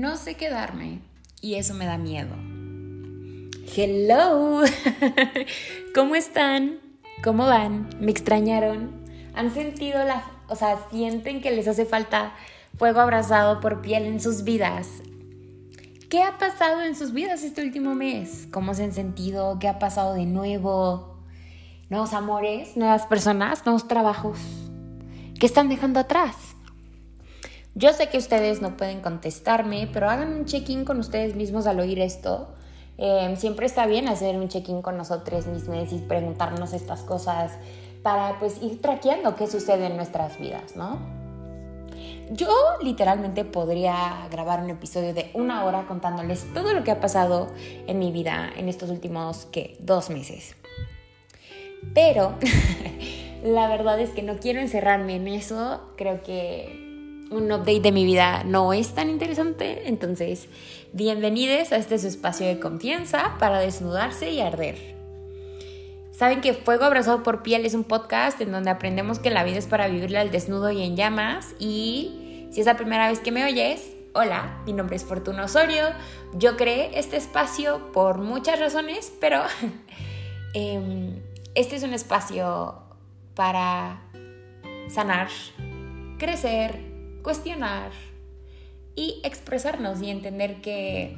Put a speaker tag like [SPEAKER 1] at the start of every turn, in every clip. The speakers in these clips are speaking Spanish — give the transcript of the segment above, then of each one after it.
[SPEAKER 1] No sé quedarme y eso me da miedo. Hello, ¿cómo están? ¿Cómo van? ¿Me extrañaron? ¿Han sentido la, o sea, sienten que les hace falta fuego abrazado por piel en sus vidas? ¿Qué ha pasado en sus vidas este último mes? ¿Cómo se han sentido? ¿Qué ha pasado de nuevo? ¿Nuevos amores? ¿Nuevas personas? ¿Nuevos trabajos? ¿Qué están dejando atrás? Yo sé que ustedes no pueden contestarme, pero hagan un check-in con ustedes mismos al oír esto. Em, siempre está bien hacer un check-in con nosotros mismos y preguntarnos estas cosas para pues ir traqueando qué sucede en nuestras vidas, ¿no? Yo literalmente podría grabar un episodio de una hora contándoles todo lo que ha pasado en mi vida en estos últimos, ¿qué? Dos meses. Pero la verdad es que no quiero encerrarme en eso. Creo que un update de mi vida no es tan interesante. Entonces, bienvenidos a este su espacio de confianza para desnudarse y arder. Saben que Fuego Abrazado por Piel es un podcast en donde aprendemos que la vida es para vivirla al desnudo y en llamas. Y si es la primera vez que me oyes, hola, mi nombre es Fortuna Osorio. Yo creé este espacio por muchas razones, pero em, este es un espacio para sanar, crecer, cuestionar y expresarnos y entender que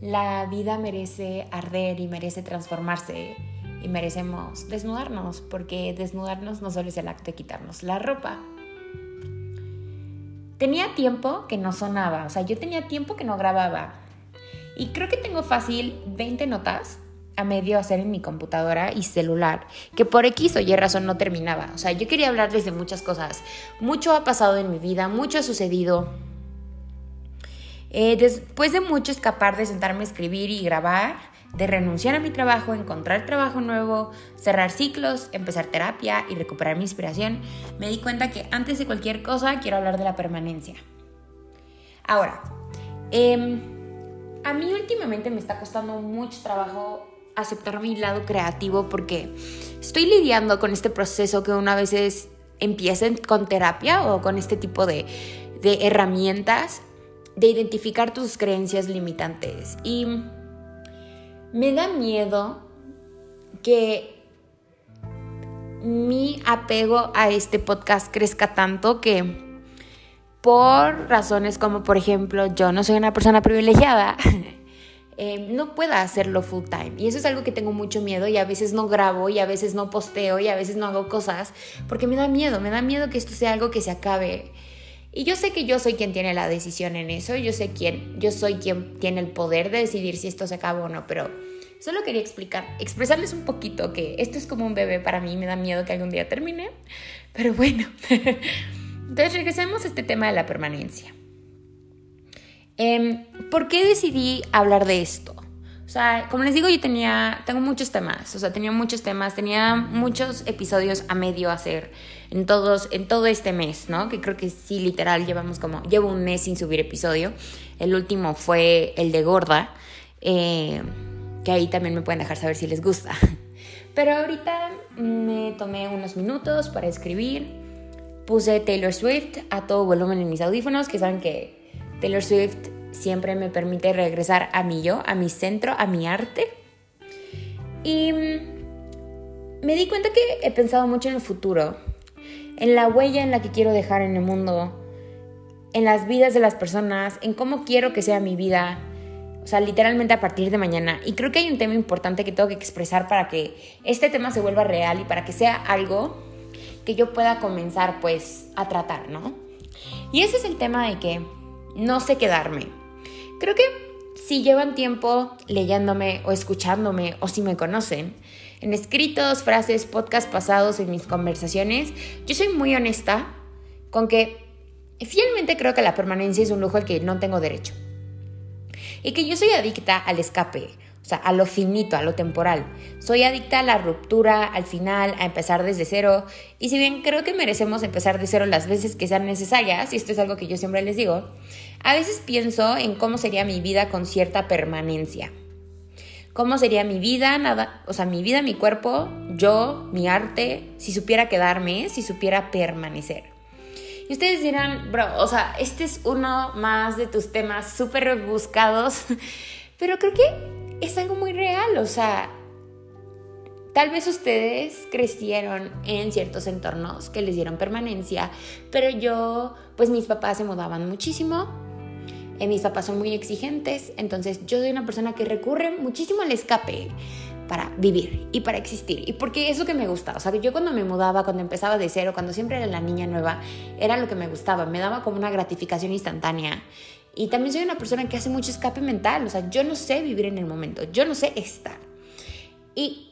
[SPEAKER 1] la vida merece arder y merece transformarse y merecemos desnudarnos, porque desnudarnos no solo es el acto de quitarnos la ropa. Tenía tiempo que no sonaba, o sea, yo tenía tiempo que no grababa. Y creo que tengo fácil 20 notas a medio hacer en mi computadora y celular, que por X o Y razón no terminaba. O sea, yo quería hablarles de muchas cosas. Mucho ha pasado en mi vida, mucho ha sucedido. Eh, después de mucho escapar de sentarme a escribir y grabar, de renunciar a mi trabajo, encontrar trabajo nuevo, cerrar ciclos, empezar terapia y recuperar mi inspiración, me di cuenta que antes de cualquier cosa quiero hablar de la permanencia. Ahora, em, a mí últimamente me está costando mucho trabajo aceptar mi lado creativo porque estoy lidiando con este proceso que una vez empieza con terapia o con este tipo de, de herramientas de identificar tus creencias limitantes. Y me da miedo que mi apego a este podcast crezca tanto que por razones como por ejemplo yo no soy una persona privilegiada Em, no pueda hacerlo full time. Y eso es algo que tengo mucho miedo y a veces no grabo y a veces no posteo y a veces no hago cosas porque me da miedo, me da miedo que esto sea algo que se acabe. Y yo sé que yo soy quien tiene la decisión en eso, yo sé quién, yo soy quien tiene el poder de decidir si esto se acaba o no, pero solo quería explicar, expresarles un poquito que esto es como un bebé para mí, me da miedo que algún día termine, pero bueno. Entonces regresemos a este tema de la permanencia. Em, ¿Por qué decidí hablar de esto? O sea, como les digo, yo tenía, tengo muchos temas, o sea, tenía muchos temas, tenía muchos episodios a medio hacer en todos, en todo este mes, ¿no? Que creo que sí, literal, llevamos como, llevo un mes sin subir episodio. El último fue el de Gorda, eh, que ahí también me pueden dejar saber si les gusta. Pero ahorita me tomé unos minutos para escribir, puse Taylor Swift a todo volumen en mis audífonos, que saben que Taylor Swift siempre me permite regresar a mi yo, a mi centro, a mi arte. Y me di cuenta que he pensado mucho en el futuro, en la huella en la que quiero dejar en el mundo, en las vidas de las personas, en cómo quiero que sea mi vida, o sea, literalmente a partir de mañana. Y creo que hay un tema importante que tengo que expresar para que este tema se vuelva real y para que sea algo que yo pueda comenzar pues a tratar, ¿no? Y ese es el tema de que no sé quedarme. Creo que si llevan tiempo leyéndome o escuchándome o si me conocen, en escritos, frases, podcasts pasados, en mis conversaciones, yo soy muy honesta con que fielmente creo que la permanencia es un lujo al que no tengo derecho. Y que yo soy adicta al escape, o sea, a lo finito, a lo temporal. Soy adicta a la ruptura, al final, a empezar desde cero. Y si bien creo que merecemos empezar de cero las veces que sean necesarias, y esto es algo que yo siempre les digo, a veces pienso en cómo sería mi vida con cierta permanencia. ¿Cómo sería mi vida, nada, o sea, mi vida, mi cuerpo, yo, mi arte, si supiera quedarme, si supiera permanecer? Y ustedes dirán, bro, o sea, este es uno más de tus temas súper buscados, pero creo que es algo muy real, o sea, Tal vez ustedes crecieron en ciertos entornos que les dieron permanencia, pero yo, pues mis papás se mudaban muchísimo, eh, mis papás son muy exigentes, entonces yo soy una persona que recurre muchísimo al escape para vivir y para existir. Y porque es lo que me gusta. O sea, yo cuando me mudaba, cuando empezaba de cero, cuando siempre era la niña nueva, era lo que me gustaba. Me daba como una gratificación instantánea. Y también soy una persona que hace mucho escape mental. O sea, yo no sé vivir en el momento. Yo no sé estar. Y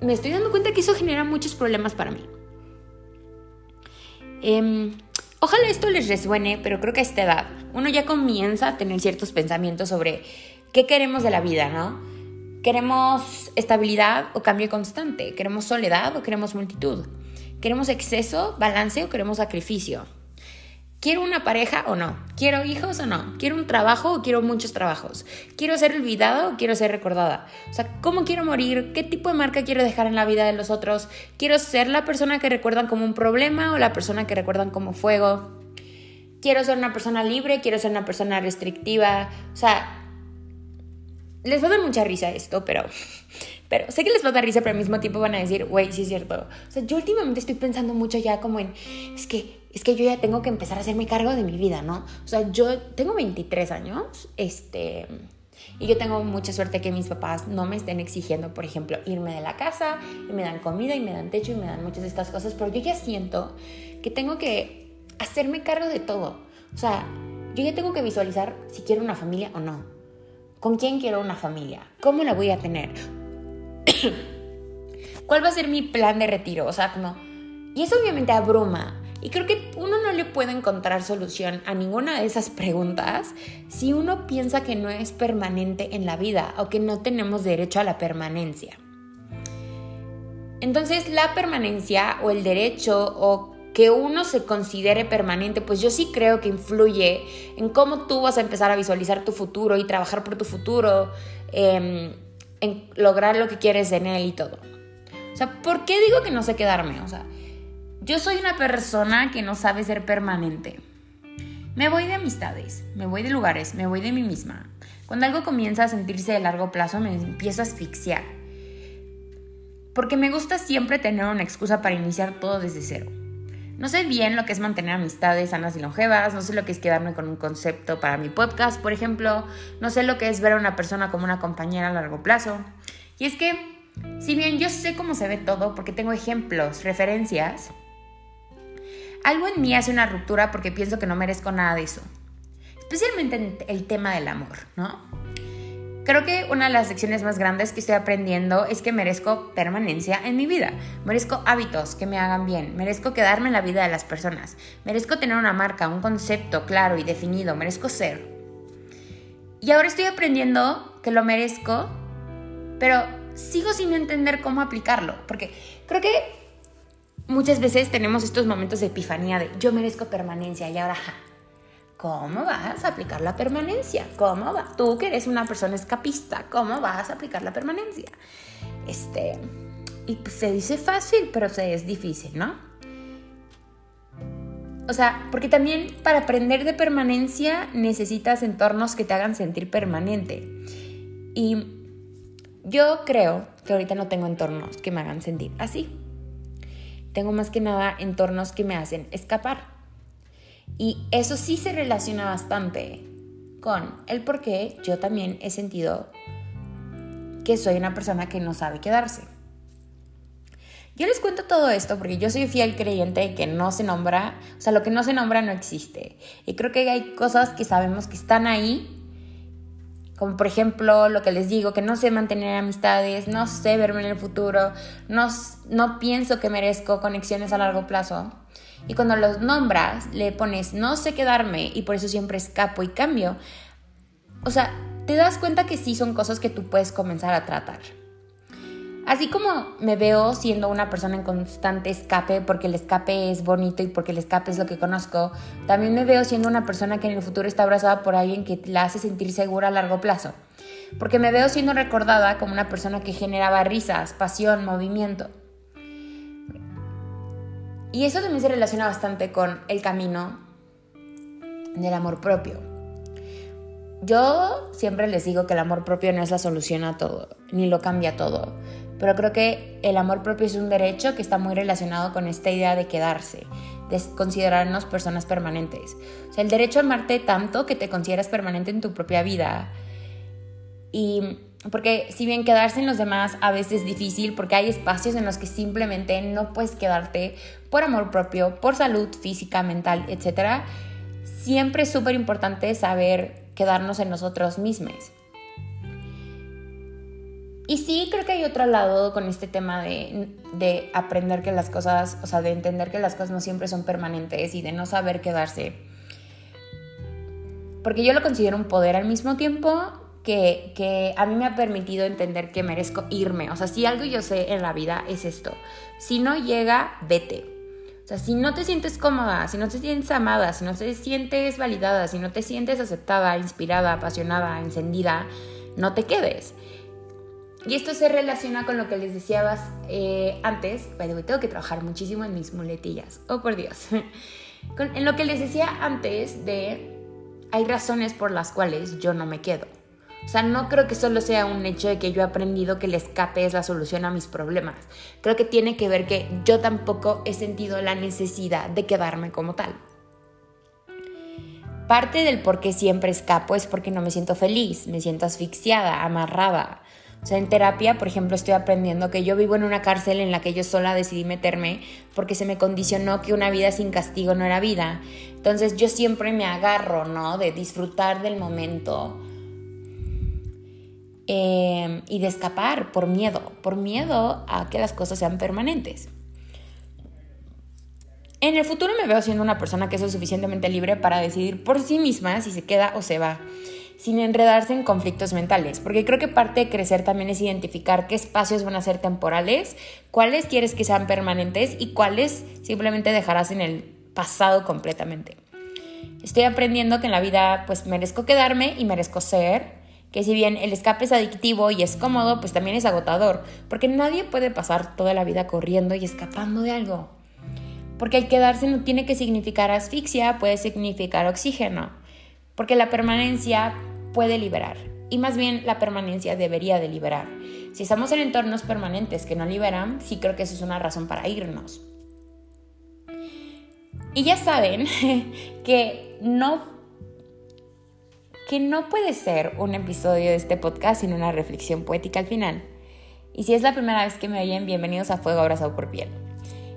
[SPEAKER 1] me estoy dando cuenta que eso genera muchos problemas para mí. Em, ojalá esto les resuene, pero creo que a esta edad uno ya comienza a tener ciertos pensamientos sobre qué queremos de la vida, ¿no? ¿Queremos estabilidad o cambio constante? ¿Queremos soledad o queremos multitud? ¿Queremos exceso, balance o queremos sacrificio? ¿Quiero una pareja o no? ¿Quiero hijos o no? ¿Quiero un trabajo o quiero muchos trabajos? ¿Quiero ser olvidada o quiero ser recordada? O sea, ¿cómo quiero morir? ¿Qué tipo de marca quiero dejar en la vida de los otros? ¿Quiero ser la persona que recuerdan como un problema o la persona que recuerdan como fuego? ¿Quiero ser una persona libre? ¿Quiero ser una persona restrictiva? O sea, les va a dar mucha risa esto, pero, pero sé que les va a dar risa, pero al mismo tiempo van a decir, güey, sí es cierto. O sea, yo últimamente estoy pensando mucho ya como en, es que es que yo ya tengo que empezar a hacerme cargo de mi vida, ¿no? O sea, yo tengo 23 años, este, y yo tengo mucha suerte que mis papás no me estén exigiendo, por ejemplo, irme de la casa, y me dan comida, y me dan techo, y me dan muchas de estas cosas, pero yo ya siento que tengo que hacerme cargo de todo. O sea, yo ya tengo que visualizar si quiero una familia o no. ¿Con quién quiero una familia? ¿Cómo la voy a tener? ¿Cuál va a ser mi plan de retiro? O sea, como... Y eso obviamente abruma y creo que uno no le puede encontrar solución a ninguna de esas preguntas si uno piensa que no es permanente en la vida o que no tenemos derecho a la permanencia. Entonces la permanencia o el derecho o que uno se considere permanente, pues yo sí creo que influye en cómo tú vas a empezar a visualizar tu futuro y trabajar por tu futuro, em, en lograr lo que quieres en él y todo. O sea, ¿por qué digo que no sé quedarme? O sea, yo soy una persona que no sabe ser permanente. Me voy de amistades, me voy de lugares, me voy de mí misma. Cuando algo comienza a sentirse de largo plazo me empiezo a asfixiar. Porque me gusta siempre tener una excusa para iniciar todo desde cero. No sé bien lo que es mantener amistades sanas y longevas, no sé lo que es quedarme con un concepto para mi podcast, por ejemplo, no sé lo que es ver a una persona como una compañera a largo plazo. Y es que, si bien yo sé cómo se ve todo, porque tengo ejemplos, referencias, algo en mí hace una ruptura porque pienso que no merezco nada de eso. Especialmente en el tema del amor, ¿no? Creo que una de las lecciones más grandes que estoy aprendiendo es que merezco permanencia en mi vida. Merezco hábitos que me hagan bien. Merezco quedarme en la vida de las personas. Merezco tener una marca, un concepto claro y definido. Merezco ser. Y ahora estoy aprendiendo que lo merezco, pero sigo sin entender cómo aplicarlo. Porque creo que muchas veces tenemos estos momentos de epifanía de yo merezco permanencia y ahora, ¿cómo vas a aplicar la permanencia? ¿Cómo? Tú que eres una persona escapista, ¿cómo vas a aplicar la permanencia? Este, y pues se dice fácil, pero se es difícil, ¿no? O sea, porque también para aprender de permanencia necesitas entornos que te hagan sentir permanente. Y yo creo que ahorita no tengo entornos que me hagan sentir así tengo más que nada entornos que me hacen escapar. Y eso sí se relaciona bastante con el por qué yo también he sentido que soy una persona que no sabe quedarse. Yo les cuento todo esto porque yo soy fiel creyente que no se nombra, o sea, lo que no se nombra no existe. Y creo que hay cosas que sabemos que están ahí como por ejemplo lo que les digo, que no sé mantener amistades, no sé verme en el futuro, no, no pienso que merezco conexiones a largo plazo. Y cuando los nombras, le pones no sé quedarme y por eso siempre escapo y cambio. O sea, te das cuenta que sí son cosas que tú puedes comenzar a tratar. Así como me veo siendo una persona en constante escape porque el escape es bonito y porque el escape es lo que conozco, también me veo siendo una persona que en el futuro está abrazada por alguien que la hace sentir segura a largo plazo. Porque me veo siendo recordada como una persona que generaba risas, pasión, movimiento. Y eso también se relaciona bastante con el camino del amor propio. Yo siempre les digo que el amor propio no es la solución a todo, ni lo cambia todo, pero creo que el amor propio es un derecho que está muy relacionado con esta idea de quedarse, de considerarnos personas permanentes. O sea, el derecho a amarte tanto que te consideras permanente en tu propia vida. Y porque si bien quedarse en los demás a veces es difícil, porque hay espacios en los que simplemente no puedes quedarte por amor propio, por salud física, mental, etc., siempre es súper importante saber quedarnos en nosotros mismos. Y sí, creo que hay otro lado con este tema de, de, aprender que las cosas, o sea, de entender que las cosas no siempre son permanentes y de no saber quedarse. Porque yo lo considero un poder al mismo tiempo que, que a mí me ha permitido entender que merezco irme. O sea, si algo yo sé en la vida es esto. Si no llega, vete. O sea, si no te sientes cómoda, si no te sientes amada, si no te sientes validada, si no te sientes aceptada, inspirada, apasionada, encendida, no te quedes. Y esto se relaciona con lo que les decía eh, antes. Pero tengo que trabajar muchísimo en mis muletillas. Oh, por Dios. en lo que les decía antes de hay razones por las cuales yo no me quedo. O sea, no creo que solo sea un hecho de que yo he aprendido que el escape es la solución a mis problemas. Creo que tiene que ver que yo tampoco he sentido la necesidad de quedarme como tal. Parte del por qué siempre escapo es porque no me siento feliz, me siento asfixiada, amarrada. O sea, en terapia, por ejemplo, estoy aprendiendo que yo vivo en una cárcel en la que yo sola decidí meterme porque se me condicionó que una vida sin castigo no era vida. Entonces yo siempre me agarro, ¿no? De disfrutar del momento Em, y de escapar por miedo, por miedo a que las cosas sean permanentes. En el futuro me veo siendo una persona que es suficientemente libre para decidir por sí misma si se queda o se va, sin enredarse en conflictos mentales, porque creo que parte de crecer también es identificar qué espacios van a ser temporales, cuáles quieres que sean permanentes y cuáles simplemente dejarás en el pasado completamente. Estoy aprendiendo que en la vida pues merezco quedarme y merezco ser que si bien el escape es adictivo y es cómodo, pues también es agotador, porque nadie puede pasar toda la vida corriendo y escapando de algo. Porque el quedarse no tiene que significar asfixia, puede significar oxígeno, porque la permanencia puede liberar, y más bien la permanencia debería de liberar. Si estamos en entornos permanentes que no liberan, sí creo que eso es una razón para irnos. Y ya saben que no que no puede ser un episodio de este podcast sin una reflexión poética al final. Y si es la primera vez que me oyen, bienvenidos a Fuego Abrazado por Piel.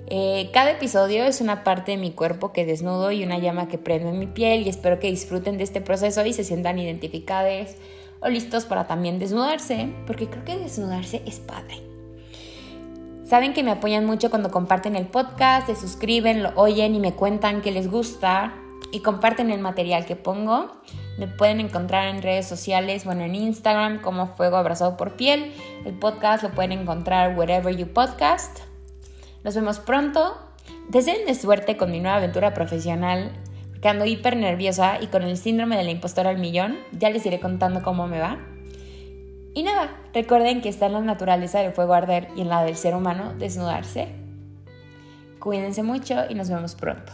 [SPEAKER 1] Eh, cada episodio es una parte de mi cuerpo que desnudo y una llama que prende en mi piel y espero que disfruten de este proceso y se sientan identificados o listos para también desnudarse, porque creo que desnudarse es padre. Saben que me apoyan mucho cuando comparten el podcast, se suscriben, lo oyen y me cuentan que les gusta y comparten el material que pongo. Me pueden encontrar en redes sociales, bueno, en Instagram como Fuego Abrazado por Piel. El podcast lo pueden encontrar wherever you podcast. Nos vemos pronto. Deseen de suerte con mi nueva aventura profesional, porque ando hiper nerviosa y con el síndrome de la impostora al millón. Ya les iré contando cómo me va. Y nada, recuerden que está en la naturaleza del fuego arder y en la del ser humano desnudarse. Cuídense mucho y nos vemos pronto.